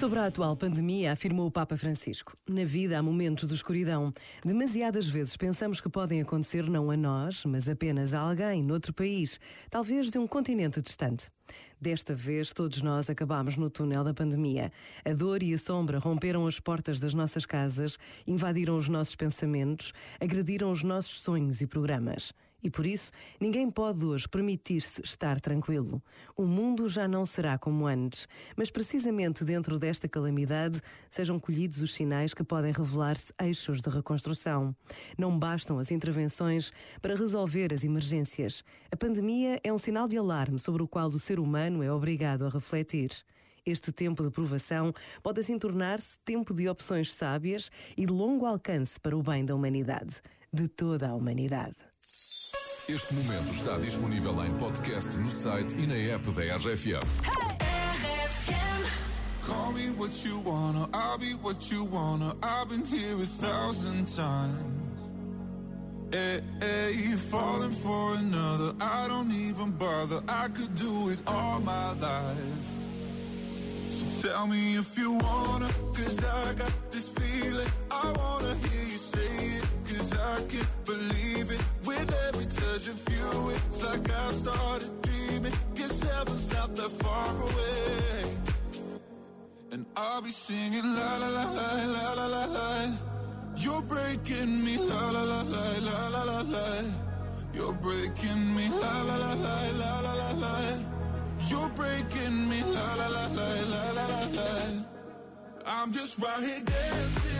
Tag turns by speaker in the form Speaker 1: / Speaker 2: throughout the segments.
Speaker 1: Sobre a atual pandemia, afirmou o Papa Francisco: Na vida há momentos de escuridão. Demasiadas vezes pensamos que podem acontecer não a nós, mas apenas a alguém noutro país, talvez de um continente distante. Desta vez, todos nós acabamos no túnel da pandemia. A dor e a sombra romperam as portas das nossas casas, invadiram os nossos pensamentos, agrediram os nossos sonhos e programas. E por isso, ninguém pode hoje permitir-se estar tranquilo. O mundo já não será como antes, mas precisamente dentro desta calamidade sejam colhidos os sinais que podem revelar-se eixos de reconstrução. Não bastam as intervenções para resolver as emergências. A pandemia é um sinal de alarme sobre o qual o ser humano é obrigado a refletir. Este tempo de provação pode assim tornar-se tempo de opções sábias e de longo alcance para o bem da humanidade, de toda a humanidade.
Speaker 2: Este momento está disponível em podcast no site e na app da RFM.
Speaker 3: Call me what you wanna, I'll be what you wanna. I've been here a thousand times. Hey, hey, falling for another, I don't even bother. I could do it all my life. So tell me if you wanna, cause I got this feeling. I wanna hear you say it, cause I can't believe every touch it's like I've started dreaming. Guess heaven's not that far away. And I'll be singing la la la la la la la la. You're breaking me la la la la la la la la. You're breaking me la la la la la la la la. You're breaking me la la la la la la la la. I'm just right here dancing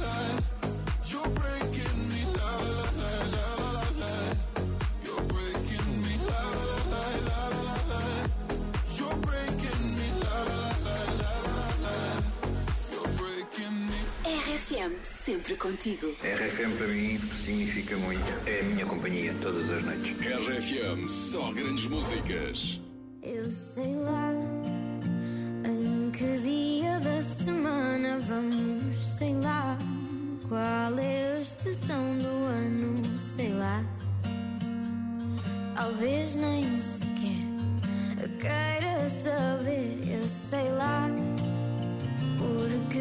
Speaker 4: RFM, sempre contigo.
Speaker 5: RFM para mim significa muito. É a minha companhia todas as noites.
Speaker 2: RFM, só grandes músicas.
Speaker 6: Eu sei lá em que dia da semana vamos, sei lá qual é a estação do ano, sei lá. Talvez nem sequer queira saber, eu sei lá. Porque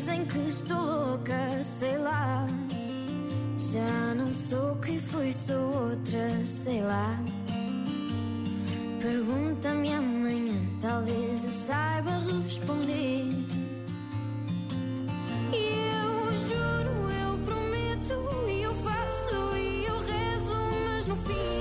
Speaker 6: dizem que estou louca, sei lá. Já não sou quem fui, sou outra, sei lá. Pergunta-me amanhã, talvez eu saiba responder. Eu juro, eu prometo, e eu faço, e eu rezo, mas no fim.